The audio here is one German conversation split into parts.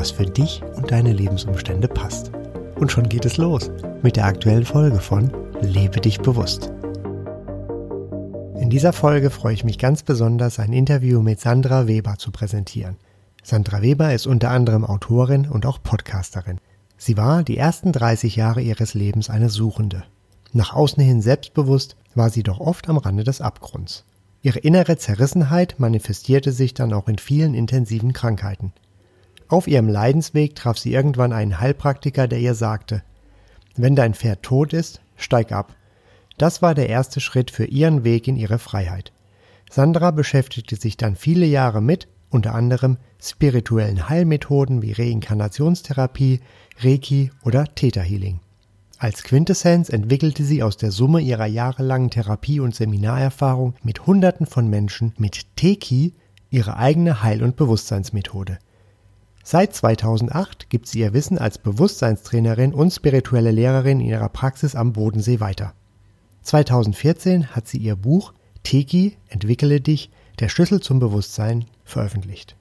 was für dich und deine Lebensumstände passt. Und schon geht es los mit der aktuellen Folge von Lebe dich bewusst. In dieser Folge freue ich mich ganz besonders, ein Interview mit Sandra Weber zu präsentieren. Sandra Weber ist unter anderem Autorin und auch Podcasterin. Sie war die ersten 30 Jahre ihres Lebens eine Suchende. Nach außen hin selbstbewusst war sie doch oft am Rande des Abgrunds. Ihre innere Zerrissenheit manifestierte sich dann auch in vielen intensiven Krankheiten. Auf ihrem Leidensweg traf sie irgendwann einen Heilpraktiker, der ihr sagte, wenn dein Pferd tot ist, steig ab. Das war der erste Schritt für ihren Weg in ihre Freiheit. Sandra beschäftigte sich dann viele Jahre mit, unter anderem spirituellen Heilmethoden wie Reinkarnationstherapie, Reiki oder Theta Healing. Als Quintessenz entwickelte sie aus der Summe ihrer jahrelangen Therapie- und Seminarerfahrung mit Hunderten von Menschen mit Teki ihre eigene Heil- und Bewusstseinsmethode. Seit 2008 gibt sie ihr Wissen als Bewusstseinstrainerin und spirituelle Lehrerin in ihrer Praxis am Bodensee weiter. 2014 hat sie ihr Buch Teki, entwickle dich, der Schlüssel zum Bewusstsein veröffentlicht.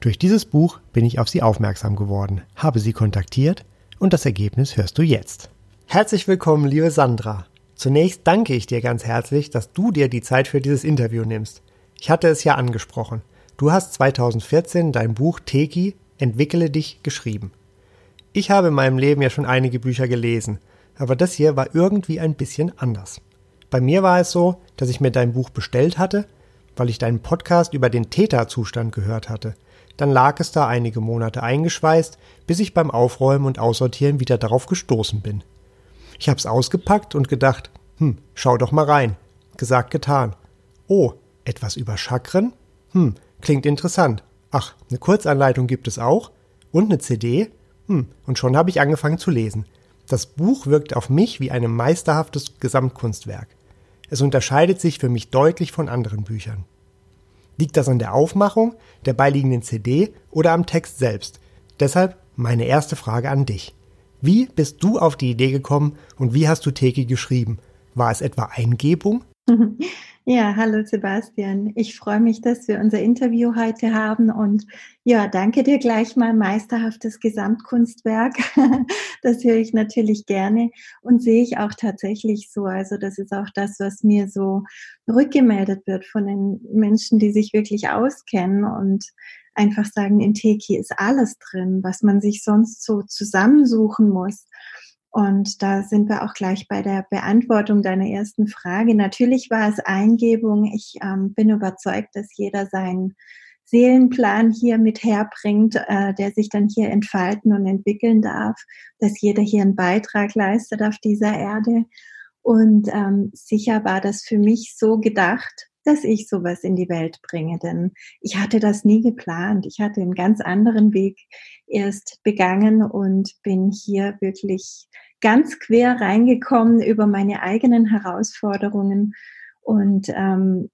Durch dieses Buch bin ich auf sie aufmerksam geworden, habe sie kontaktiert und das Ergebnis hörst du jetzt. Herzlich willkommen, liebe Sandra. Zunächst danke ich dir ganz herzlich, dass du dir die Zeit für dieses Interview nimmst. Ich hatte es ja angesprochen. Du hast 2014 dein Buch Teki Entwickle dich geschrieben. Ich habe in meinem Leben ja schon einige Bücher gelesen, aber das hier war irgendwie ein bisschen anders. Bei mir war es so, dass ich mir dein Buch bestellt hatte, weil ich deinen Podcast über den Täterzustand gehört hatte. Dann lag es da einige Monate eingeschweißt, bis ich beim Aufräumen und Aussortieren wieder darauf gestoßen bin. Ich hab's ausgepackt und gedacht, hm, schau doch mal rein. Gesagt, getan. Oh, etwas über Chakren? Hm, klingt interessant. Ach, eine Kurzanleitung gibt es auch. Und eine CD? Hm, und schon habe ich angefangen zu lesen. Das Buch wirkt auf mich wie ein meisterhaftes Gesamtkunstwerk. Es unterscheidet sich für mich deutlich von anderen Büchern. Liegt das an der Aufmachung, der beiliegenden CD oder am Text selbst? Deshalb meine erste Frage an dich. Wie bist du auf die Idee gekommen und wie hast du Teki geschrieben? War es etwa Eingebung? Ja, hallo Sebastian. Ich freue mich, dass wir unser Interview heute haben und ja, danke dir gleich mal meisterhaftes Gesamtkunstwerk. Das höre ich natürlich gerne und sehe ich auch tatsächlich so. Also das ist auch das, was mir so rückgemeldet wird von den Menschen, die sich wirklich auskennen und einfach sagen, in Teki ist alles drin, was man sich sonst so zusammensuchen muss. Und da sind wir auch gleich bei der Beantwortung deiner ersten Frage. Natürlich war es Eingebung. Ich ähm, bin überzeugt, dass jeder seinen Seelenplan hier mit herbringt, äh, der sich dann hier entfalten und entwickeln darf, dass jeder hier einen Beitrag leistet auf dieser Erde. Und ähm, sicher war das für mich so gedacht, dass ich sowas in die Welt bringe. Denn ich hatte das nie geplant. Ich hatte einen ganz anderen Weg erst begangen und bin hier wirklich ganz quer reingekommen über meine eigenen Herausforderungen. Und ähm,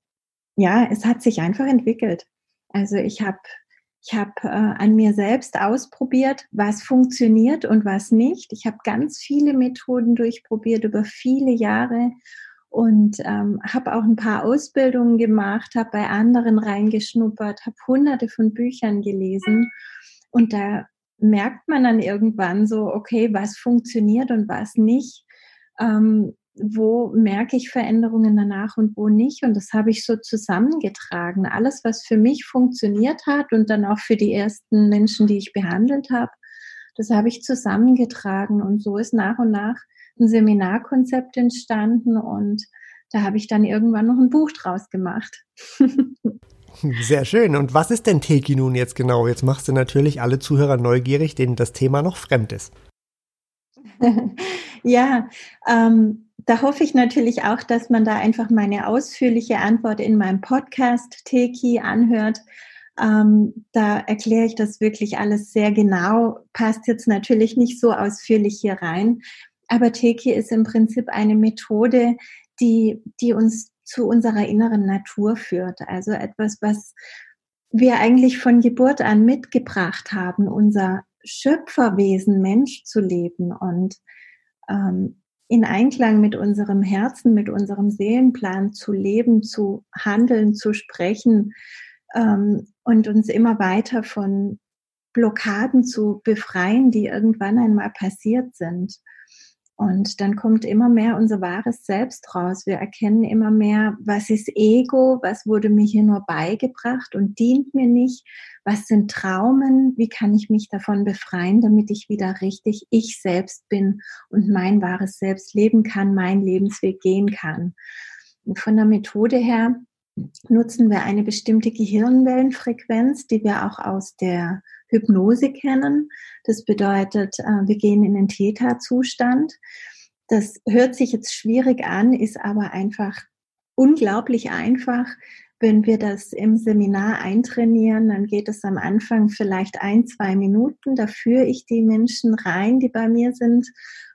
ja, es hat sich einfach entwickelt. Also ich habe ich habe äh, an mir selbst ausprobiert, was funktioniert und was nicht. Ich habe ganz viele Methoden durchprobiert über viele Jahre und ähm, habe auch ein paar Ausbildungen gemacht, habe bei anderen reingeschnuppert, habe hunderte von Büchern gelesen und da merkt man dann irgendwann so, okay, was funktioniert und was nicht. Ähm, wo merke ich Veränderungen danach und wo nicht. Und das habe ich so zusammengetragen. Alles, was für mich funktioniert hat und dann auch für die ersten Menschen, die ich behandelt habe, das habe ich zusammengetragen. Und so ist nach und nach ein Seminarkonzept entstanden und da habe ich dann irgendwann noch ein Buch draus gemacht. Sehr schön. Und was ist denn Teki nun jetzt genau? Jetzt machst du natürlich alle Zuhörer neugierig, denen das Thema noch fremd ist. ja, ähm, da hoffe ich natürlich auch, dass man da einfach meine ausführliche Antwort in meinem Podcast Teki anhört. Ähm, da erkläre ich das wirklich alles sehr genau, passt jetzt natürlich nicht so ausführlich hier rein. Aber Teki ist im Prinzip eine Methode, die, die uns zu unserer inneren Natur führt. Also etwas, was wir eigentlich von Geburt an mitgebracht haben, unser Schöpferwesen Mensch zu leben und ähm, in Einklang mit unserem Herzen, mit unserem Seelenplan zu leben, zu handeln, zu sprechen ähm, und uns immer weiter von Blockaden zu befreien, die irgendwann einmal passiert sind. Und dann kommt immer mehr unser wahres Selbst raus. Wir erkennen immer mehr, was ist Ego, was wurde mir hier nur beigebracht und dient mir nicht, was sind Traumen, wie kann ich mich davon befreien, damit ich wieder richtig ich selbst bin und mein wahres Selbst leben kann, mein Lebensweg gehen kann. Und von der Methode her nutzen wir eine bestimmte Gehirnwellenfrequenz, die wir auch aus der Hypnose kennen. Das bedeutet, äh, wir gehen in den Theta-Zustand. Das hört sich jetzt schwierig an, ist aber einfach unglaublich einfach. Wenn wir das im Seminar eintrainieren, dann geht es am Anfang vielleicht ein, zwei Minuten. Da führe ich die Menschen rein, die bei mir sind.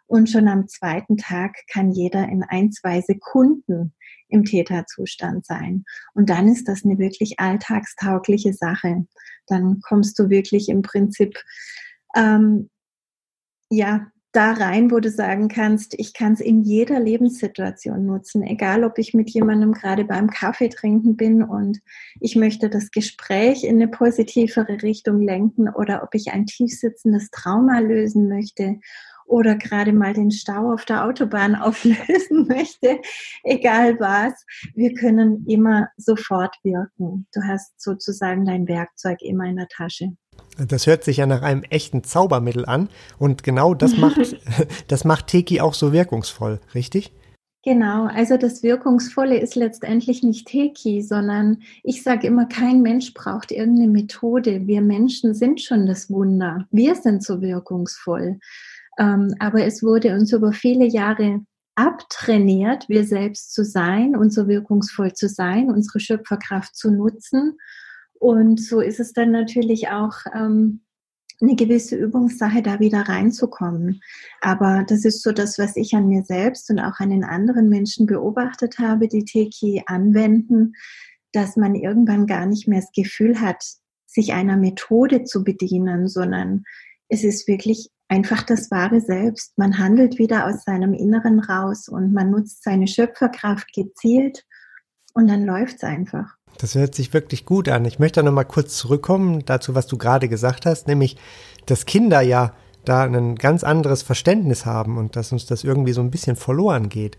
Und schon am zweiten Tag kann jeder in ein, zwei Sekunden im Täterzustand sein. Und dann ist das eine wirklich alltagstaugliche Sache. Dann kommst du wirklich im Prinzip, ähm, ja, da rein, wo du sagen kannst, ich kann es in jeder Lebenssituation nutzen, egal ob ich mit jemandem gerade beim Kaffee trinken bin und ich möchte das Gespräch in eine positivere Richtung lenken oder ob ich ein tiefsitzendes Trauma lösen möchte oder gerade mal den Stau auf der Autobahn auflösen möchte, egal was, wir können immer sofort wirken. Du hast sozusagen dein Werkzeug immer in der Tasche. Das hört sich ja nach einem echten Zaubermittel an und genau das macht, das macht Teki auch so wirkungsvoll, richtig? Genau, also das Wirkungsvolle ist letztendlich nicht Teki, sondern ich sage immer, kein Mensch braucht irgendeine Methode. Wir Menschen sind schon das Wunder. Wir sind so wirkungsvoll. Ähm, aber es wurde uns über viele Jahre abtrainiert, wir selbst zu sein und so wirkungsvoll zu sein, unsere Schöpferkraft zu nutzen. Und so ist es dann natürlich auch ähm, eine gewisse Übungssache, da wieder reinzukommen. Aber das ist so das, was ich an mir selbst und auch an den anderen Menschen beobachtet habe, die Teki anwenden, dass man irgendwann gar nicht mehr das Gefühl hat, sich einer Methode zu bedienen, sondern es ist wirklich einfach das wahre Selbst. Man handelt wieder aus seinem Inneren raus und man nutzt seine Schöpferkraft gezielt und dann läuft es einfach. Das hört sich wirklich gut an. Ich möchte noch mal kurz zurückkommen dazu, was du gerade gesagt hast, nämlich, dass Kinder ja da ein ganz anderes Verständnis haben und dass uns das irgendwie so ein bisschen verloren geht.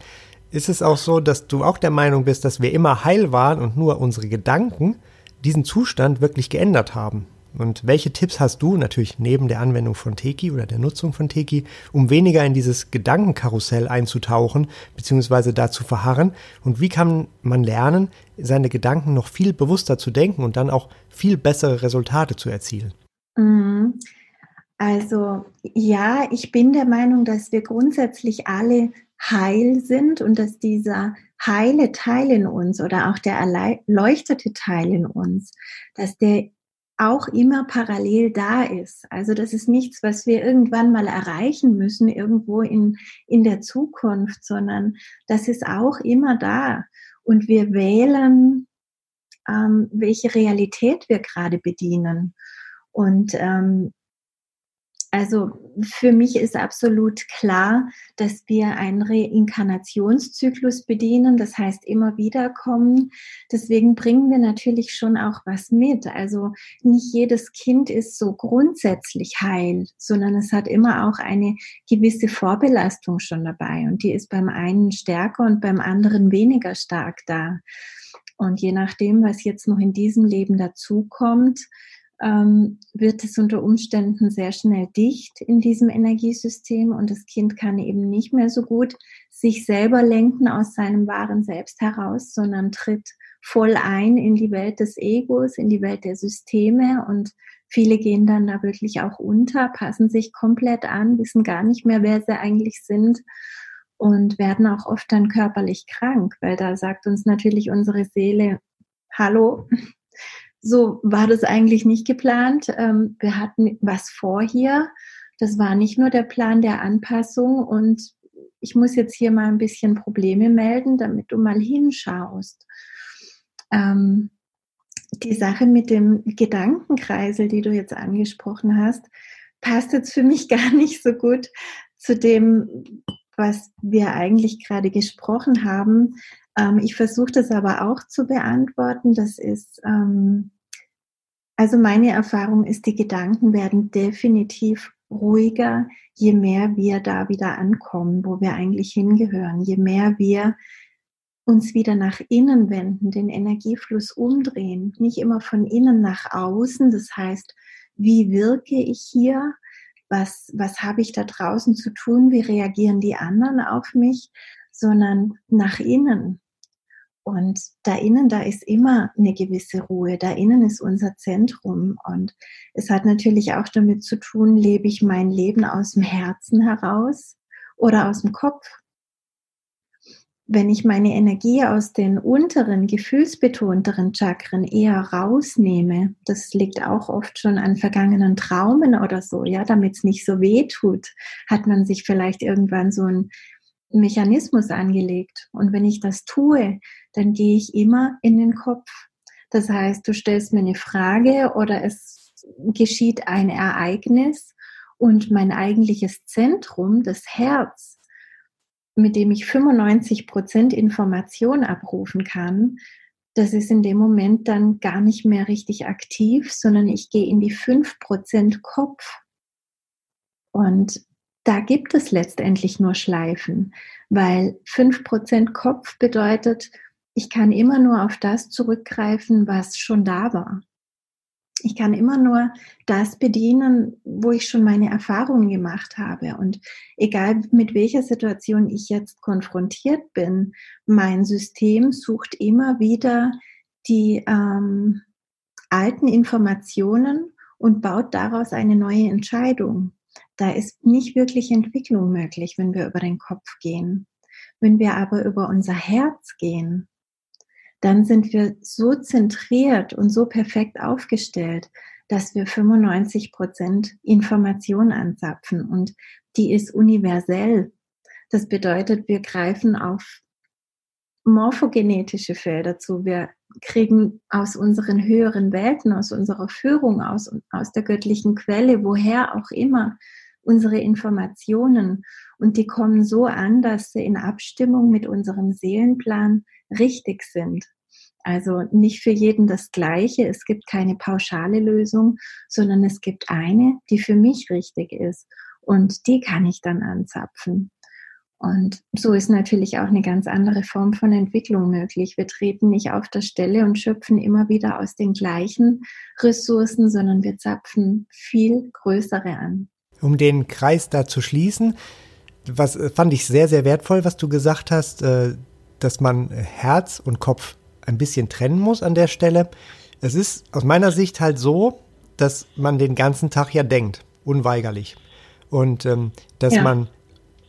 Ist es auch so, dass du auch der Meinung bist, dass wir immer heil waren und nur unsere Gedanken diesen Zustand wirklich geändert haben? Und welche Tipps hast du, natürlich neben der Anwendung von Teki oder der Nutzung von Teki, um weniger in dieses Gedankenkarussell einzutauchen, beziehungsweise da zu verharren? Und wie kann man lernen, seine Gedanken noch viel bewusster zu denken und dann auch viel bessere Resultate zu erzielen? Mhm. Also ja, ich bin der Meinung, dass wir grundsätzlich alle heil sind und dass dieser heile Teil in uns oder auch der erleuchtete Teil in uns, dass der auch immer parallel da ist. Also das ist nichts, was wir irgendwann mal erreichen müssen, irgendwo in, in der Zukunft, sondern das ist auch immer da. Und wir wählen, ähm, welche Realität wir gerade bedienen. Und ähm, also für mich ist absolut klar, dass wir einen Reinkarnationszyklus bedienen, das heißt immer wieder kommen. Deswegen bringen wir natürlich schon auch was mit. Also nicht jedes Kind ist so grundsätzlich heil, sondern es hat immer auch eine gewisse Vorbelastung schon dabei und die ist beim einen stärker und beim anderen weniger stark da. Und je nachdem, was jetzt noch in diesem Leben dazukommt, ähm, wird es unter Umständen sehr schnell dicht in diesem Energiesystem und das Kind kann eben nicht mehr so gut sich selber lenken aus seinem wahren Selbst heraus, sondern tritt voll ein in die Welt des Egos, in die Welt der Systeme und viele gehen dann da wirklich auch unter, passen sich komplett an, wissen gar nicht mehr, wer sie eigentlich sind und werden auch oft dann körperlich krank, weil da sagt uns natürlich unsere Seele, hallo, so war das eigentlich nicht geplant. Ähm, wir hatten was vor hier. Das war nicht nur der Plan der Anpassung und ich muss jetzt hier mal ein bisschen Probleme melden, damit du mal hinschaust. Ähm, die Sache mit dem Gedankenkreisel, die du jetzt angesprochen hast, passt jetzt für mich gar nicht so gut zu dem, was wir eigentlich gerade gesprochen haben. Ähm, ich versuche das aber auch zu beantworten. Das ist, ähm, also meine Erfahrung ist, die Gedanken werden definitiv ruhiger, je mehr wir da wieder ankommen, wo wir eigentlich hingehören, je mehr wir uns wieder nach innen wenden, den Energiefluss umdrehen, nicht immer von innen nach außen. Das heißt, wie wirke ich hier? Was, was habe ich da draußen zu tun? Wie reagieren die anderen auf mich? Sondern nach innen. Und da innen, da ist immer eine gewisse Ruhe. Da innen ist unser Zentrum. Und es hat natürlich auch damit zu tun, lebe ich mein Leben aus dem Herzen heraus oder aus dem Kopf? wenn ich meine Energie aus den unteren, gefühlsbetonteren Chakren eher rausnehme, das liegt auch oft schon an vergangenen Traumen oder so, ja, damit es nicht so weh tut, hat man sich vielleicht irgendwann so ein Mechanismus angelegt. Und wenn ich das tue, dann gehe ich immer in den Kopf. Das heißt, du stellst mir eine Frage oder es geschieht ein Ereignis und mein eigentliches Zentrum, das Herz, mit dem ich 95 Prozent Information abrufen kann, das ist in dem Moment dann gar nicht mehr richtig aktiv, sondern ich gehe in die 5 Prozent Kopf. Und da gibt es letztendlich nur Schleifen, weil 5 Prozent Kopf bedeutet, ich kann immer nur auf das zurückgreifen, was schon da war. Ich kann immer nur das bedienen, wo ich schon meine Erfahrungen gemacht habe. Und egal mit welcher Situation ich jetzt konfrontiert bin, mein System sucht immer wieder die ähm, alten Informationen und baut daraus eine neue Entscheidung. Da ist nicht wirklich Entwicklung möglich, wenn wir über den Kopf gehen. Wenn wir aber über unser Herz gehen, dann sind wir so zentriert und so perfekt aufgestellt, dass wir 95 Prozent Information anzapfen und die ist universell. Das bedeutet, wir greifen auf morphogenetische Felder zu. Wir kriegen aus unseren höheren Welten, aus unserer Führung, aus, aus der göttlichen Quelle, woher auch immer, unsere Informationen. Und die kommen so an, dass sie in Abstimmung mit unserem Seelenplan richtig sind. Also nicht für jeden das Gleiche. Es gibt keine pauschale Lösung, sondern es gibt eine, die für mich richtig ist. Und die kann ich dann anzapfen. Und so ist natürlich auch eine ganz andere Form von Entwicklung möglich. Wir treten nicht auf der Stelle und schöpfen immer wieder aus den gleichen Ressourcen, sondern wir zapfen viel größere an. Um den Kreis da zu schließen, was fand ich sehr, sehr wertvoll, was du gesagt hast, äh, dass man Herz und Kopf ein bisschen trennen muss an der Stelle. Es ist aus meiner Sicht halt so, dass man den ganzen Tag ja denkt, unweigerlich. Und ähm, dass ja. man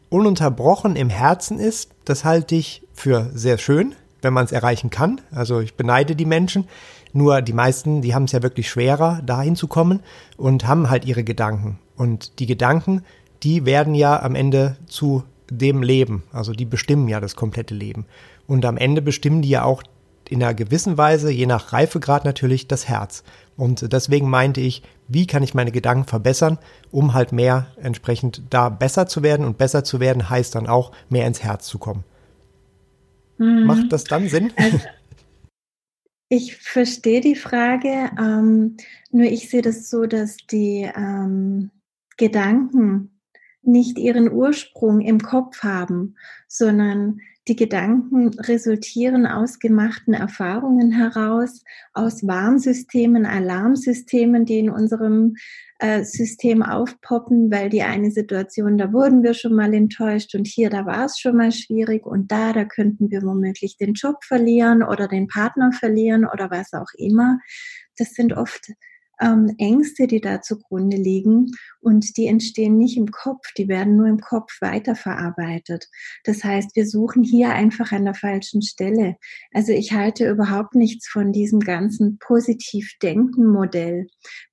ununterbrochen im Herzen ist, das halte ich für sehr schön, wenn man es erreichen kann. Also ich beneide die Menschen. Nur die meisten, die haben es ja wirklich schwerer, dahin zu kommen und haben halt ihre Gedanken. Und die Gedanken, die werden ja am Ende zu dem Leben. Also die bestimmen ja das komplette Leben. Und am Ende bestimmen die ja auch in einer gewissen Weise, je nach Reifegrad natürlich, das Herz. Und deswegen meinte ich, wie kann ich meine Gedanken verbessern, um halt mehr entsprechend da besser zu werden. Und besser zu werden heißt dann auch, mehr ins Herz zu kommen. Mhm. Macht das dann Sinn? Also, ich verstehe die Frage, ähm, nur ich sehe das so, dass die ähm, Gedanken nicht ihren Ursprung im Kopf haben, sondern die Gedanken resultieren aus gemachten Erfahrungen heraus, aus Warnsystemen, Alarmsystemen, die in unserem äh, System aufpoppen, weil die eine Situation, da wurden wir schon mal enttäuscht und hier, da war es schon mal schwierig und da, da könnten wir womöglich den Job verlieren oder den Partner verlieren oder was auch immer. Das sind oft ähm, Ängste, die da zugrunde liegen und die entstehen nicht im Kopf, die werden nur im Kopf weiterverarbeitet. Das heißt, wir suchen hier einfach an der falschen Stelle. Also ich halte überhaupt nichts von diesem ganzen Positiv-Denken-Modell.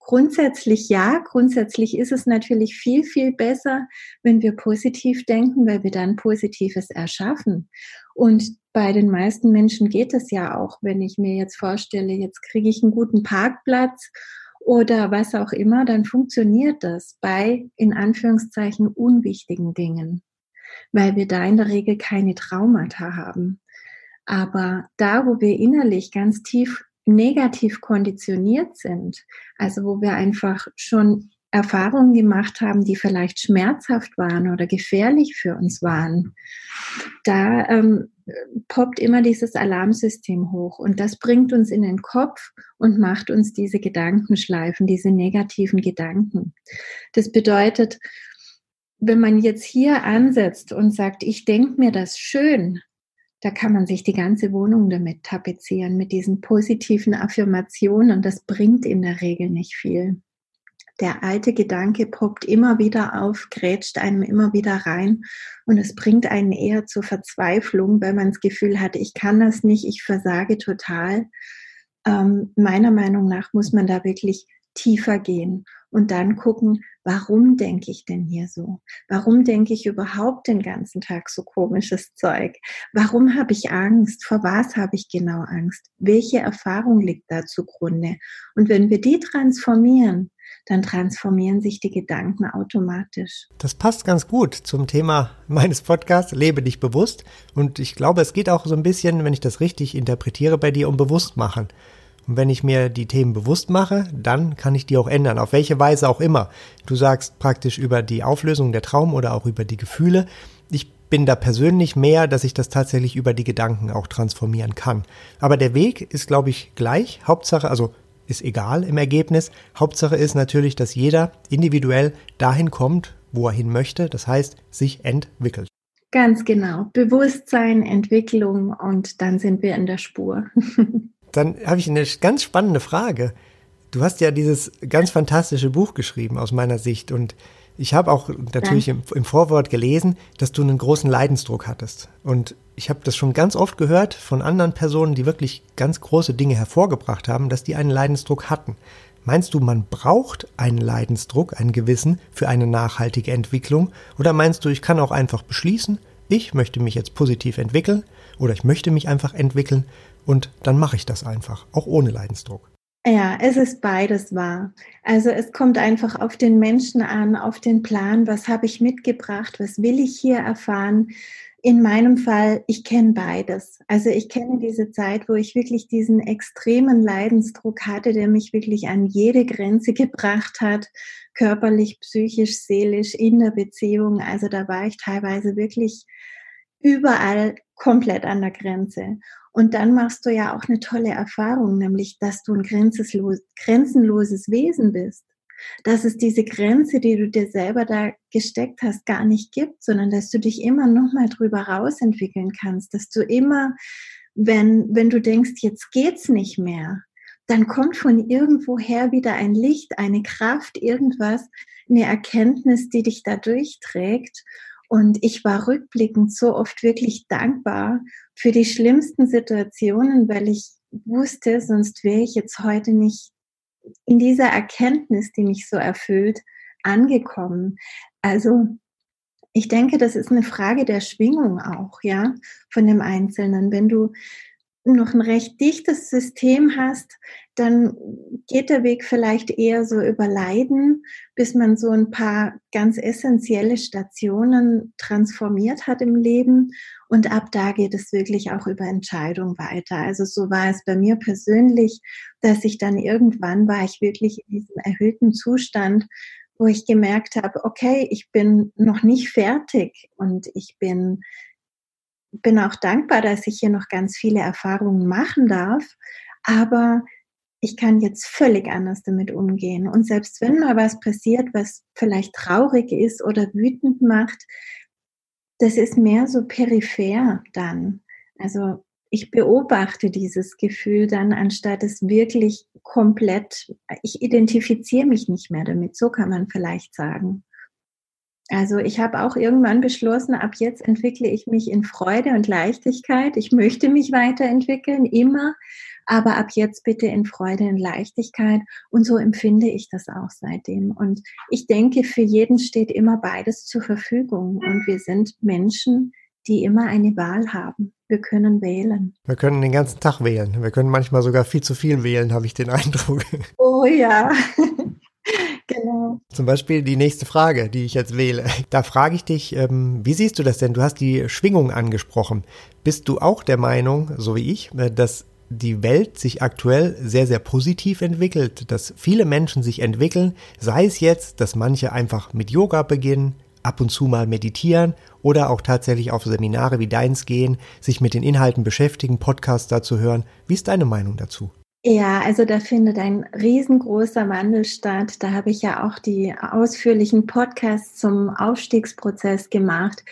Grundsätzlich ja, grundsätzlich ist es natürlich viel, viel besser, wenn wir positiv denken, weil wir dann Positives erschaffen. Und bei den meisten Menschen geht es ja auch, wenn ich mir jetzt vorstelle, jetzt kriege ich einen guten Parkplatz oder was auch immer, dann funktioniert das bei in Anführungszeichen unwichtigen Dingen, weil wir da in der Regel keine Traumata haben. Aber da, wo wir innerlich ganz tief negativ konditioniert sind, also wo wir einfach schon Erfahrungen gemacht haben, die vielleicht schmerzhaft waren oder gefährlich für uns waren, da ähm, poppt immer dieses Alarmsystem hoch und das bringt uns in den Kopf und macht uns diese Gedankenschleifen, diese negativen Gedanken. Das bedeutet, wenn man jetzt hier ansetzt und sagt, ich denke mir das schön, da kann man sich die ganze Wohnung damit tapezieren, mit diesen positiven Affirmationen. Das bringt in der Regel nicht viel. Der alte Gedanke poppt immer wieder auf, grätscht einem immer wieder rein und es bringt einen eher zur Verzweiflung, weil man das Gefühl hat, ich kann das nicht, ich versage total. Ähm, meiner Meinung nach muss man da wirklich tiefer gehen und dann gucken, warum denke ich denn hier so? Warum denke ich überhaupt den ganzen Tag so komisches Zeug? Warum habe ich Angst? Vor was habe ich genau Angst? Welche Erfahrung liegt da zugrunde? Und wenn wir die transformieren, dann transformieren sich die Gedanken automatisch. Das passt ganz gut zum Thema meines Podcasts, Lebe dich bewusst. Und ich glaube, es geht auch so ein bisschen, wenn ich das richtig interpretiere, bei dir um Bewusstmachen. Und wenn ich mir die Themen bewusst mache, dann kann ich die auch ändern, auf welche Weise auch immer. Du sagst praktisch über die Auflösung der Traum oder auch über die Gefühle. Ich bin da persönlich mehr, dass ich das tatsächlich über die Gedanken auch transformieren kann. Aber der Weg ist, glaube ich, gleich. Hauptsache, also ist egal im Ergebnis. Hauptsache ist natürlich, dass jeder individuell dahin kommt, wo er hin möchte. Das heißt, sich entwickelt. Ganz genau. Bewusstsein, Entwicklung und dann sind wir in der Spur. Dann habe ich eine ganz spannende Frage. Du hast ja dieses ganz fantastische Buch geschrieben aus meiner Sicht und ich habe auch natürlich im, im, Vorwort gelesen, dass du einen großen Leidensdruck hattest. Und ich habe das schon ganz oft gehört von anderen Personen, die wirklich ganz große Dinge hervorgebracht haben, dass die einen Leidensdruck hatten. Meinst du, man braucht einen Leidensdruck, einen gewissen, für eine nachhaltige Entwicklung? Oder meinst du, ich kann auch einfach beschließen, ich möchte mich jetzt positiv entwickeln oder ich möchte mich einfach entwickeln und dann mache ich das einfach, auch ohne Leidensdruck. Ja, es ist beides wahr. Also es kommt einfach auf den Menschen an, auf den Plan, was habe ich mitgebracht, was will ich hier erfahren. In meinem Fall, ich kenne beides. Also ich kenne diese Zeit, wo ich wirklich diesen extremen Leidensdruck hatte, der mich wirklich an jede Grenze gebracht hat, körperlich, psychisch, seelisch, in der Beziehung. Also da war ich teilweise wirklich überall komplett an der Grenze. Und dann machst du ja auch eine tolle Erfahrung, nämlich, dass du ein grenzenloses Wesen bist. Dass es diese Grenze, die du dir selber da gesteckt hast, gar nicht gibt, sondern dass du dich immer noch mal drüber rausentwickeln kannst, dass du immer, wenn, wenn du denkst, jetzt geht's nicht mehr, dann kommt von irgendwoher wieder ein Licht, eine Kraft, irgendwas, eine Erkenntnis, die dich da durchträgt. Und ich war rückblickend so oft wirklich dankbar für die schlimmsten Situationen, weil ich wusste, sonst wäre ich jetzt heute nicht in dieser Erkenntnis, die mich so erfüllt, angekommen. Also ich denke, das ist eine Frage der Schwingung auch, ja, von dem Einzelnen. Wenn du noch ein recht dichtes System hast, dann geht der Weg vielleicht eher so über Leiden, bis man so ein paar ganz essentielle Stationen transformiert hat im Leben. Und ab da geht es wirklich auch über Entscheidung weiter. Also so war es bei mir persönlich, dass ich dann irgendwann war ich wirklich in diesem erhöhten Zustand, wo ich gemerkt habe, okay, ich bin noch nicht fertig und ich bin bin auch dankbar, dass ich hier noch ganz viele Erfahrungen machen darf, aber ich kann jetzt völlig anders damit umgehen. Und selbst wenn mal was passiert, was vielleicht traurig ist oder wütend macht, das ist mehr so peripher dann. Also ich beobachte dieses Gefühl dann, anstatt es wirklich komplett, ich identifiziere mich nicht mehr damit, so kann man vielleicht sagen. Also ich habe auch irgendwann beschlossen, ab jetzt entwickle ich mich in Freude und Leichtigkeit. Ich möchte mich weiterentwickeln, immer, aber ab jetzt bitte in Freude und Leichtigkeit. Und so empfinde ich das auch seitdem. Und ich denke, für jeden steht immer beides zur Verfügung. Und wir sind Menschen, die immer eine Wahl haben. Wir können wählen. Wir können den ganzen Tag wählen. Wir können manchmal sogar viel zu viel wählen, habe ich den Eindruck. Oh ja. Genau. Zum Beispiel die nächste Frage, die ich jetzt wähle. Da frage ich dich, ähm, wie siehst du das denn? Du hast die Schwingung angesprochen. Bist du auch der Meinung, so wie ich, äh, dass die Welt sich aktuell sehr, sehr positiv entwickelt, dass viele Menschen sich entwickeln, sei es jetzt, dass manche einfach mit Yoga beginnen, ab und zu mal meditieren oder auch tatsächlich auf Seminare wie deins gehen, sich mit den Inhalten beschäftigen, Podcasts dazu hören. Wie ist deine Meinung dazu? Ja, also da findet ein riesengroßer Wandel statt. Da habe ich ja auch die ausführlichen Podcasts zum Aufstiegsprozess gemacht.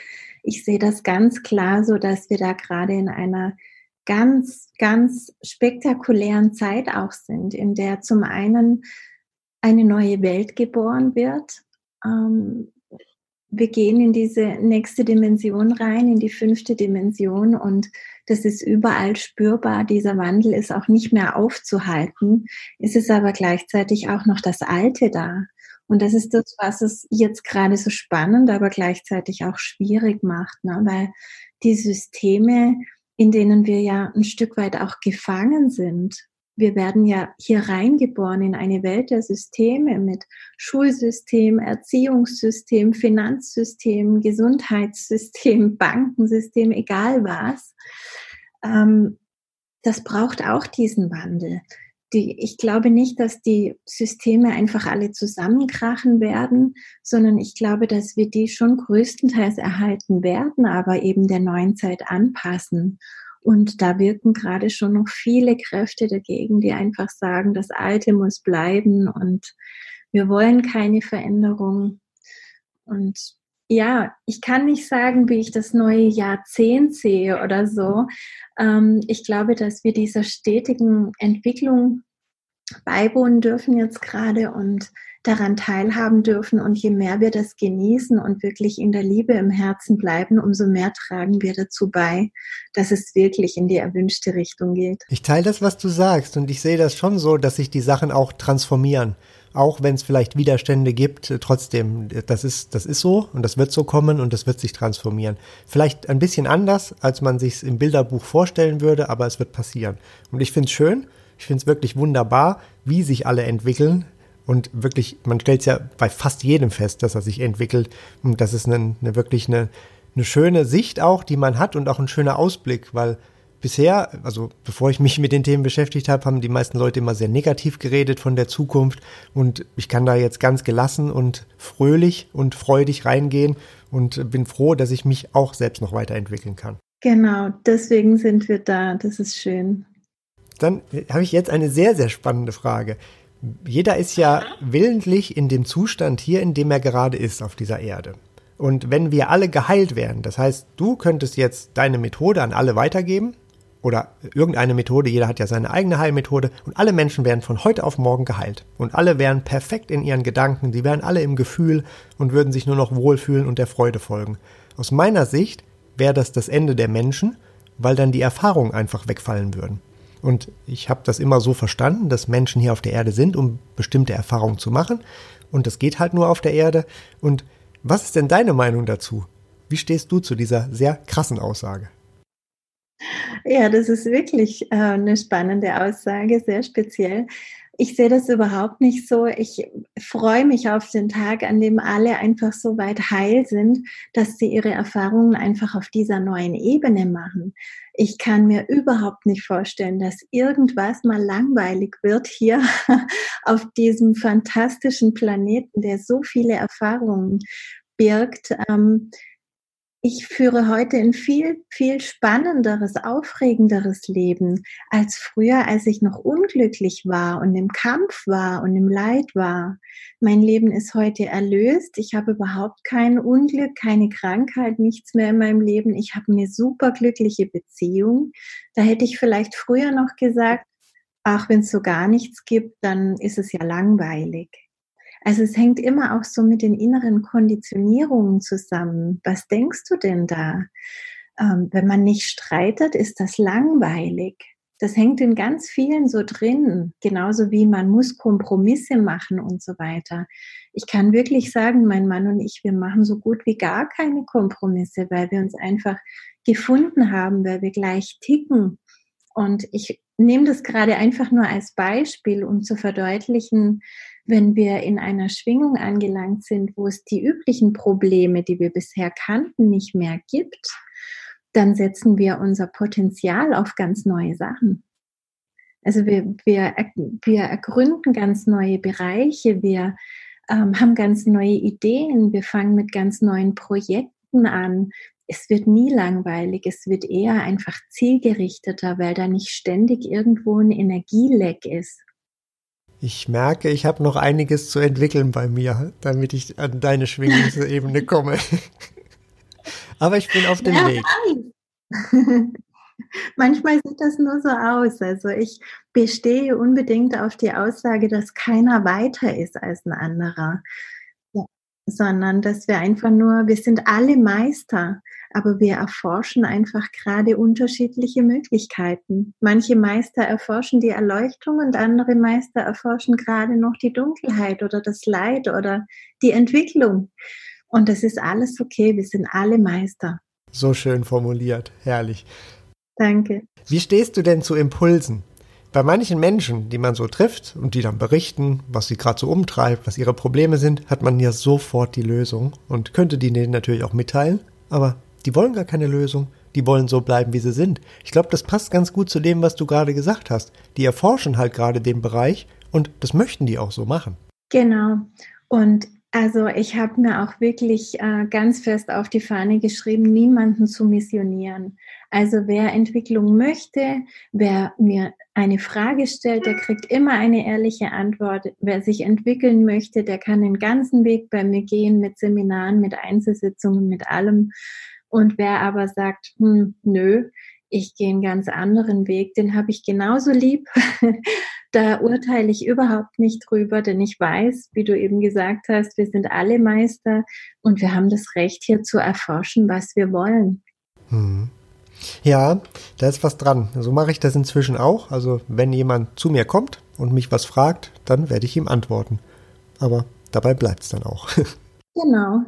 Ich sehe das ganz klar so, dass wir da gerade in einer ganz, ganz spektakulären Zeit auch sind, in der zum einen eine neue Welt geboren wird. Ähm, wir gehen in diese nächste Dimension rein, in die fünfte Dimension und das ist überall spürbar. Dieser Wandel ist auch nicht mehr aufzuhalten. Es ist aber gleichzeitig auch noch das Alte da. Und das ist das, was es jetzt gerade so spannend, aber gleichzeitig auch schwierig macht, ne? weil die Systeme, in denen wir ja ein Stück weit auch gefangen sind, wir werden ja hier reingeboren in eine Welt der Systeme mit Schulsystem, Erziehungssystem, Finanzsystem, Gesundheitssystem, Bankensystem, egal was. Ähm, das braucht auch diesen Wandel. Ich glaube nicht, dass die Systeme einfach alle zusammenkrachen werden, sondern ich glaube, dass wir die schon größtenteils erhalten werden, aber eben der neuen Zeit anpassen. Und da wirken gerade schon noch viele Kräfte dagegen, die einfach sagen, das Alte muss bleiben und wir wollen keine Veränderung. Und ja, ich kann nicht sagen, wie ich das neue Jahrzehnt sehe oder so. Ähm, ich glaube, dass wir dieser stetigen Entwicklung beiwohnen dürfen jetzt gerade und daran teilhaben dürfen. Und je mehr wir das genießen und wirklich in der Liebe im Herzen bleiben, umso mehr tragen wir dazu bei, dass es wirklich in die erwünschte Richtung geht. Ich teile das, was du sagst. Und ich sehe das schon so, dass sich die Sachen auch transformieren. Auch wenn es vielleicht Widerstände gibt, trotzdem, das ist, das ist so und das wird so kommen und das wird sich transformieren. Vielleicht ein bisschen anders, als man sich im Bilderbuch vorstellen würde, aber es wird passieren. Und ich finde es schön, ich finde es wirklich wunderbar, wie sich alle entwickeln, und wirklich, man stellt es ja bei fast jedem fest, dass er sich entwickelt. Und das ist eine, eine wirklich eine, eine schöne Sicht auch, die man hat und auch ein schöner Ausblick, weil bisher, also bevor ich mich mit den Themen beschäftigt habe, haben die meisten Leute immer sehr negativ geredet von der Zukunft und ich kann da jetzt ganz gelassen und fröhlich und freudig reingehen und bin froh, dass ich mich auch selbst noch weiterentwickeln kann. Genau, deswegen sind wir da, das ist schön. Dann habe ich jetzt eine sehr, sehr spannende Frage jeder ist ja willentlich in dem Zustand hier, in dem er gerade ist auf dieser Erde. Und wenn wir alle geheilt werden, das heißt, du könntest jetzt deine Methode an alle weitergeben oder irgendeine Methode, jeder hat ja seine eigene Heilmethode und alle Menschen werden von heute auf morgen geheilt und alle wären perfekt in ihren Gedanken, die wären alle im Gefühl und würden sich nur noch wohlfühlen und der Freude folgen. Aus meiner Sicht wäre das das Ende der Menschen, weil dann die Erfahrungen einfach wegfallen würden. Und ich habe das immer so verstanden, dass Menschen hier auf der Erde sind, um bestimmte Erfahrungen zu machen. Und das geht halt nur auf der Erde. Und was ist denn deine Meinung dazu? Wie stehst du zu dieser sehr krassen Aussage? Ja, das ist wirklich äh, eine spannende Aussage, sehr speziell. Ich sehe das überhaupt nicht so. Ich freue mich auf den Tag, an dem alle einfach so weit heil sind, dass sie ihre Erfahrungen einfach auf dieser neuen Ebene machen. Ich kann mir überhaupt nicht vorstellen, dass irgendwas mal langweilig wird hier auf diesem fantastischen Planeten, der so viele Erfahrungen birgt. Ähm, ich führe heute ein viel, viel spannenderes, aufregenderes Leben als früher, als ich noch unglücklich war und im Kampf war und im Leid war. Mein Leben ist heute erlöst. Ich habe überhaupt kein Unglück, keine Krankheit, nichts mehr in meinem Leben. Ich habe eine super glückliche Beziehung. Da hätte ich vielleicht früher noch gesagt, ach, wenn es so gar nichts gibt, dann ist es ja langweilig. Also es hängt immer auch so mit den inneren Konditionierungen zusammen. Was denkst du denn da? Ähm, wenn man nicht streitet, ist das langweilig. Das hängt in ganz vielen so drin, genauso wie man muss Kompromisse machen und so weiter. Ich kann wirklich sagen, mein Mann und ich, wir machen so gut wie gar keine Kompromisse, weil wir uns einfach gefunden haben, weil wir gleich ticken. Und ich nehme das gerade einfach nur als Beispiel, um zu verdeutlichen, wenn wir in einer Schwingung angelangt sind, wo es die üblichen Probleme, die wir bisher kannten, nicht mehr gibt, dann setzen wir unser Potenzial auf ganz neue Sachen. Also wir, wir, wir ergründen ganz neue Bereiche, wir ähm, haben ganz neue Ideen, wir fangen mit ganz neuen Projekten an. Es wird nie langweilig, es wird eher einfach zielgerichteter, weil da nicht ständig irgendwo ein Energieleck ist. Ich merke, ich habe noch einiges zu entwickeln bei mir, damit ich an deine Schwingungsebene komme. Aber ich bin auf dem ja, Weg. Manchmal sieht das nur so aus. Also ich bestehe unbedingt auf die Aussage, dass keiner weiter ist als ein anderer, ja. sondern dass wir einfach nur, wir sind alle Meister aber wir erforschen einfach gerade unterschiedliche Möglichkeiten. Manche Meister erforschen die Erleuchtung und andere Meister erforschen gerade noch die Dunkelheit oder das Leid oder die Entwicklung. Und das ist alles okay, wir sind alle Meister. So schön formuliert, herrlich. Danke. Wie stehst du denn zu Impulsen? Bei manchen Menschen, die man so trifft und die dann berichten, was sie gerade so umtreibt, was ihre Probleme sind, hat man ja sofort die Lösung und könnte die denen natürlich auch mitteilen. Aber die wollen gar keine Lösung. Die wollen so bleiben, wie sie sind. Ich glaube, das passt ganz gut zu dem, was du gerade gesagt hast. Die erforschen halt gerade den Bereich und das möchten die auch so machen. Genau. Und also ich habe mir auch wirklich äh, ganz fest auf die Fahne geschrieben, niemanden zu missionieren. Also wer Entwicklung möchte, wer mir eine Frage stellt, der kriegt immer eine ehrliche Antwort. Wer sich entwickeln möchte, der kann den ganzen Weg bei mir gehen mit Seminaren, mit Einzelsitzungen, mit allem. Und wer aber sagt, hm, nö, ich gehe einen ganz anderen Weg, den habe ich genauso lieb. da urteile ich überhaupt nicht drüber, denn ich weiß, wie du eben gesagt hast, wir sind alle Meister und wir haben das Recht hier zu erforschen, was wir wollen. Hm. Ja, da ist was dran. So mache ich das inzwischen auch. Also wenn jemand zu mir kommt und mich was fragt, dann werde ich ihm antworten. Aber dabei bleibt es dann auch. Genau,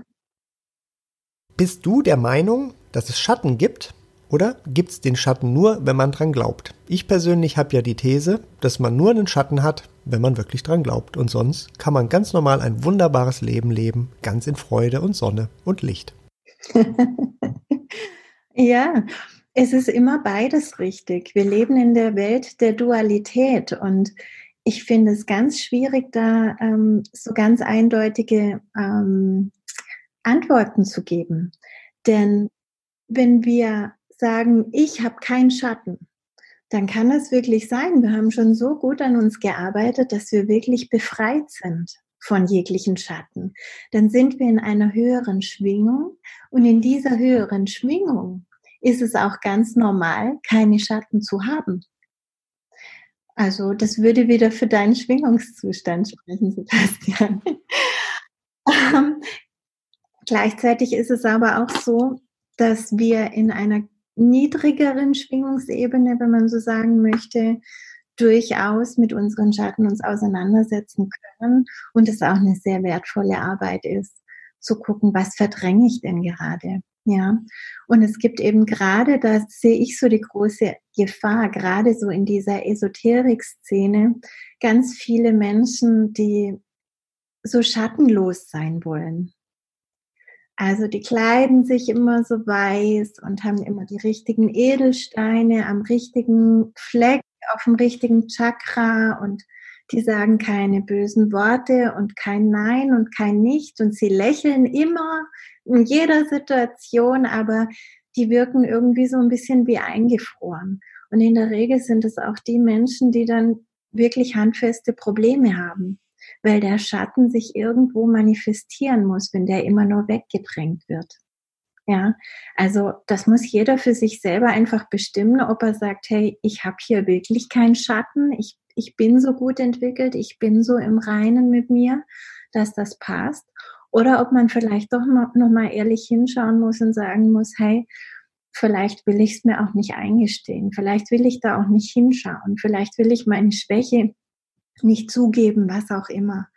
bist du der Meinung, dass es Schatten gibt? Oder gibt es den Schatten nur, wenn man dran glaubt? Ich persönlich habe ja die These, dass man nur einen Schatten hat, wenn man wirklich dran glaubt. Und sonst kann man ganz normal ein wunderbares Leben leben, ganz in Freude und Sonne und Licht. ja, es ist immer beides richtig. Wir leben in der Welt der Dualität und ich finde es ganz schwierig, da ähm, so ganz eindeutige ähm, Antworten zu geben. Denn wenn wir sagen, ich habe keinen Schatten, dann kann es wirklich sein, wir haben schon so gut an uns gearbeitet, dass wir wirklich befreit sind von jeglichen Schatten. Dann sind wir in einer höheren Schwingung und in dieser höheren Schwingung ist es auch ganz normal, keine Schatten zu haben. Also das würde wieder für deinen Schwingungszustand sprechen, Sebastian. Gleichzeitig ist es aber auch so, dass wir in einer niedrigeren Schwingungsebene, wenn man so sagen möchte, durchaus mit unseren Schatten uns auseinandersetzen können und es auch eine sehr wertvolle Arbeit ist, zu gucken, was verdränge ich denn gerade. Ja, und es gibt eben gerade, da sehe ich so die große Gefahr, gerade so in dieser Esoterik-Szene, ganz viele Menschen, die so schattenlos sein wollen. Also die kleiden sich immer so weiß und haben immer die richtigen Edelsteine am richtigen Fleck, auf dem richtigen Chakra und die sagen keine bösen Worte und kein Nein und kein Nicht und sie lächeln immer in jeder Situation, aber die wirken irgendwie so ein bisschen wie eingefroren. Und in der Regel sind es auch die Menschen, die dann wirklich handfeste Probleme haben, weil der Schatten sich irgendwo manifestieren muss, wenn der immer nur weggedrängt wird. Ja, also das muss jeder für sich selber einfach bestimmen, ob er sagt, hey, ich habe hier wirklich keinen Schatten, ich, ich bin so gut entwickelt, ich bin so im Reinen mit mir, dass das passt. Oder ob man vielleicht doch noch, noch mal ehrlich hinschauen muss und sagen muss, hey, vielleicht will ich es mir auch nicht eingestehen, vielleicht will ich da auch nicht hinschauen, vielleicht will ich meine Schwäche nicht zugeben, was auch immer.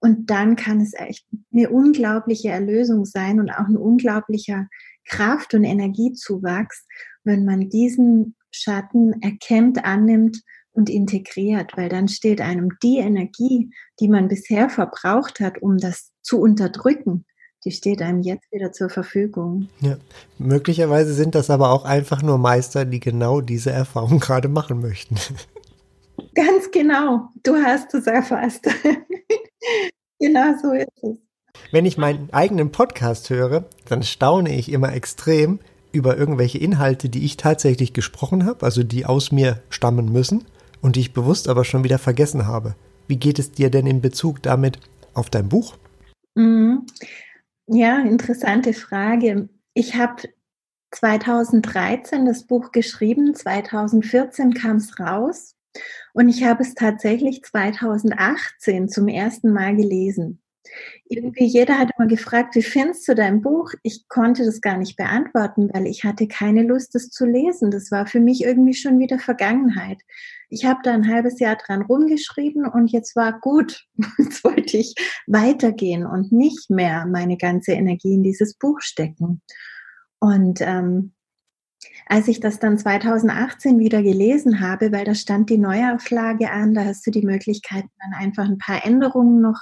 Und dann kann es echt eine unglaubliche Erlösung sein und auch ein unglaublicher Kraft- und Energiezuwachs, wenn man diesen Schatten erkennt, annimmt und integriert, weil dann steht einem die Energie, die man bisher verbraucht hat, um das zu unterdrücken, die steht einem jetzt wieder zur Verfügung. Ja, möglicherweise sind das aber auch einfach nur Meister, die genau diese Erfahrung gerade machen möchten. Ganz genau, du hast es erfasst. genau so ist es. Wenn ich meinen eigenen Podcast höre, dann staune ich immer extrem über irgendwelche Inhalte, die ich tatsächlich gesprochen habe, also die aus mir stammen müssen und die ich bewusst aber schon wieder vergessen habe. Wie geht es dir denn in Bezug damit auf dein Buch? Mhm. Ja, interessante Frage. Ich habe 2013 das Buch geschrieben, 2014 kam es raus und ich habe es tatsächlich 2018 zum ersten Mal gelesen. Irgendwie jeder hat immer gefragt, wie findest du dein Buch? Ich konnte das gar nicht beantworten, weil ich hatte keine Lust, es zu lesen. Das war für mich irgendwie schon wieder Vergangenheit. Ich habe da ein halbes Jahr dran rumgeschrieben und jetzt war gut. Jetzt wollte ich weitergehen und nicht mehr meine ganze Energie in dieses Buch stecken. Und ähm, als ich das dann 2018 wieder gelesen habe, weil da stand die Neuauflage an, da hast du die Möglichkeit, dann einfach ein paar Änderungen noch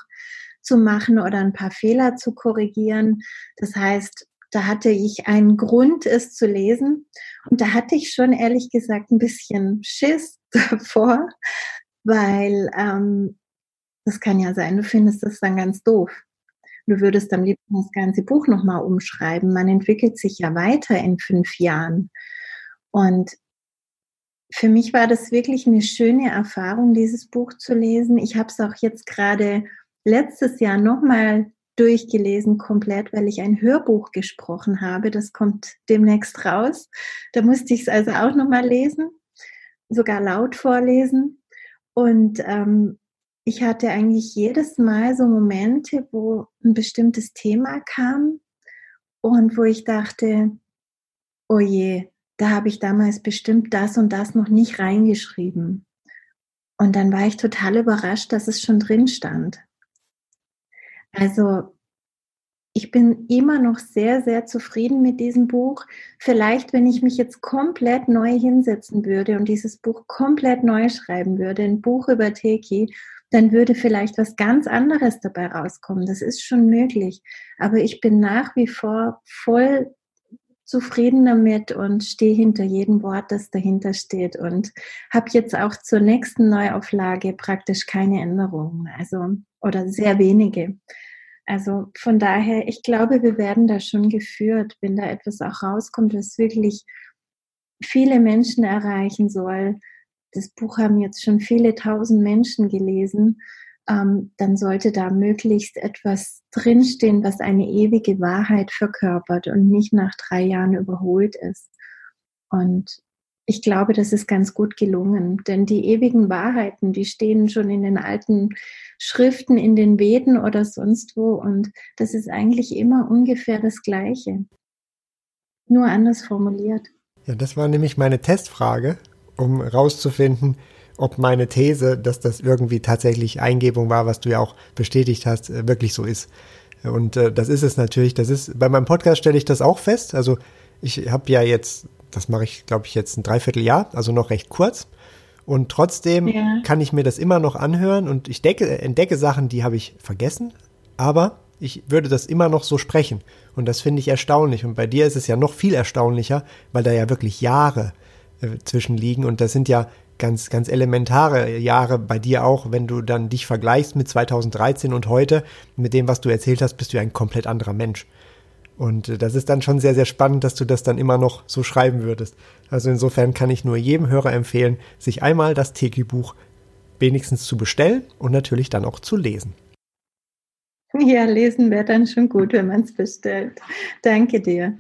zu machen oder ein paar Fehler zu korrigieren. Das heißt, da hatte ich einen Grund, es zu lesen. Und da hatte ich schon ehrlich gesagt ein bisschen Schiss davor, weil ähm, das kann ja sein, du findest das dann ganz doof. Du würdest am liebsten das ganze Buch nochmal umschreiben. Man entwickelt sich ja weiter in fünf Jahren. Und für mich war das wirklich eine schöne Erfahrung, dieses Buch zu lesen. Ich habe es auch jetzt gerade letztes Jahr nochmal durchgelesen komplett, weil ich ein Hörbuch gesprochen habe. Das kommt demnächst raus. Da musste ich es also auch nochmal lesen, sogar laut vorlesen. Und ähm, ich hatte eigentlich jedes Mal so Momente, wo ein bestimmtes Thema kam und wo ich dachte, oh je, da habe ich damals bestimmt das und das noch nicht reingeschrieben. Und dann war ich total überrascht, dass es schon drin stand. Also ich bin immer noch sehr, sehr zufrieden mit diesem Buch. Vielleicht, wenn ich mich jetzt komplett neu hinsetzen würde und dieses Buch komplett neu schreiben würde, ein Buch über Teki, dann würde vielleicht was ganz anderes dabei rauskommen. Das ist schon möglich. Aber ich bin nach wie vor voll zufrieden damit und stehe hinter jedem Wort, das dahinter steht und habe jetzt auch zur nächsten Neuauflage praktisch keine Änderungen, also oder sehr wenige. Also von daher, ich glaube, wir werden da schon geführt, wenn da etwas auch rauskommt, was wirklich viele Menschen erreichen soll, das Buch haben jetzt schon viele tausend Menschen gelesen, ähm, dann sollte da möglichst etwas drinstehen, was eine ewige Wahrheit verkörpert und nicht nach drei Jahren überholt ist. Und ich glaube, das ist ganz gut gelungen, denn die ewigen Wahrheiten, die stehen schon in den alten Schriften, in den Veden oder sonst wo und das ist eigentlich immer ungefähr das Gleiche, nur anders formuliert. Ja, das war nämlich meine Testfrage um rauszufinden, ob meine These, dass das irgendwie tatsächlich Eingebung war, was du ja auch bestätigt hast, äh, wirklich so ist. Und äh, das ist es natürlich. Das ist bei meinem Podcast stelle ich das auch fest. Also ich habe ja jetzt, das mache ich, glaube ich, jetzt ein Dreivierteljahr, also noch recht kurz. Und trotzdem ja. kann ich mir das immer noch anhören und ich decke, entdecke Sachen, die habe ich vergessen, aber ich würde das immer noch so sprechen. Und das finde ich erstaunlich. Und bei dir ist es ja noch viel erstaunlicher, weil da ja wirklich Jahre äh, zwischenliegen. Und das sind ja ganz, ganz elementare Jahre bei dir auch, wenn du dann dich vergleichst mit 2013 und heute, mit dem, was du erzählt hast, bist du ein komplett anderer Mensch. Und äh, das ist dann schon sehr, sehr spannend, dass du das dann immer noch so schreiben würdest. Also insofern kann ich nur jedem Hörer empfehlen, sich einmal das Teki-Buch wenigstens zu bestellen und natürlich dann auch zu lesen. Ja, lesen wäre dann schon gut, wenn man es bestellt. Danke dir.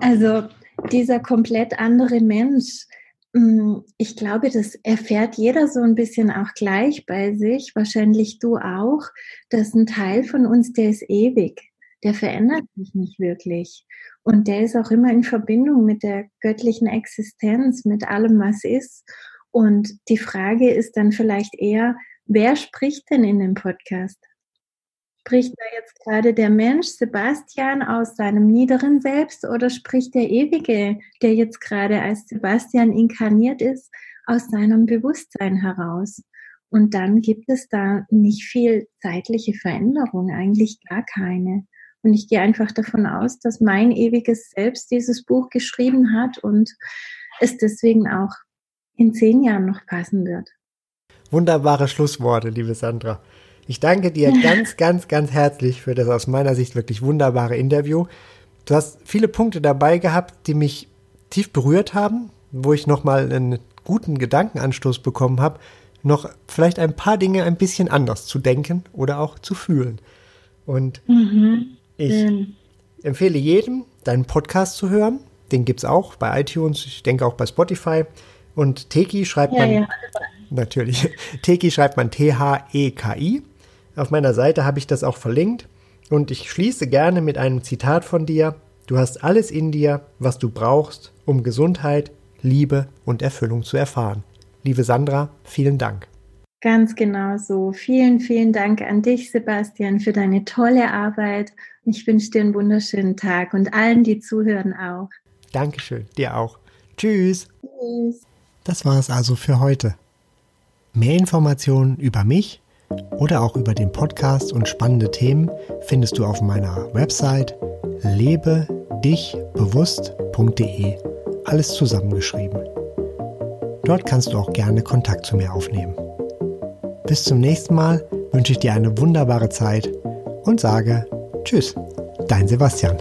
Also dieser komplett andere Mensch, mm, ich glaube, das erfährt jeder so ein bisschen auch gleich bei sich, wahrscheinlich du auch, dass ein Teil von uns, der ist ewig, der verändert sich nicht wirklich. Und der ist auch immer in Verbindung mit der göttlichen Existenz, mit allem, was ist. Und die Frage ist dann vielleicht eher, wer spricht denn in dem Podcast? Spricht da jetzt gerade der Mensch Sebastian aus seinem niederen Selbst oder spricht der Ewige, der jetzt gerade als Sebastian inkarniert ist, aus seinem Bewusstsein heraus? Und dann gibt es da nicht viel zeitliche Veränderung, eigentlich gar keine. Und ich gehe einfach davon aus, dass mein ewiges Selbst dieses Buch geschrieben hat und es deswegen auch in zehn Jahren noch passen wird. Wunderbare Schlussworte, liebe Sandra. Ich danke dir ganz, ganz, ganz herzlich für das aus meiner Sicht wirklich wunderbare Interview. Du hast viele Punkte dabei gehabt, die mich tief berührt haben, wo ich nochmal einen guten Gedankenanstoß bekommen habe, noch vielleicht ein paar Dinge ein bisschen anders zu denken oder auch zu fühlen. Und mhm. ich mhm. empfehle jedem, deinen Podcast zu hören. Den gibt es auch bei iTunes, ich denke auch bei Spotify. Und Teki schreibt ja, man ja. natürlich. Teki schreibt man T-H-E-K-I. Auf meiner Seite habe ich das auch verlinkt und ich schließe gerne mit einem Zitat von dir. Du hast alles in dir, was du brauchst, um Gesundheit, Liebe und Erfüllung zu erfahren. Liebe Sandra, vielen Dank. Ganz genau so. Vielen, vielen Dank an dich, Sebastian, für deine tolle Arbeit. Ich wünsche dir einen wunderschönen Tag und allen, die zuhören, auch. Dankeschön, dir auch. Tschüss. Tschüss. Das war es also für heute. Mehr Informationen über mich oder auch über den Podcast und spannende Themen findest du auf meiner Website lebedichbewusst.de. Alles zusammengeschrieben. Dort kannst du auch gerne Kontakt zu mir aufnehmen. Bis zum nächsten Mal wünsche ich dir eine wunderbare Zeit und sage Tschüss, dein Sebastian.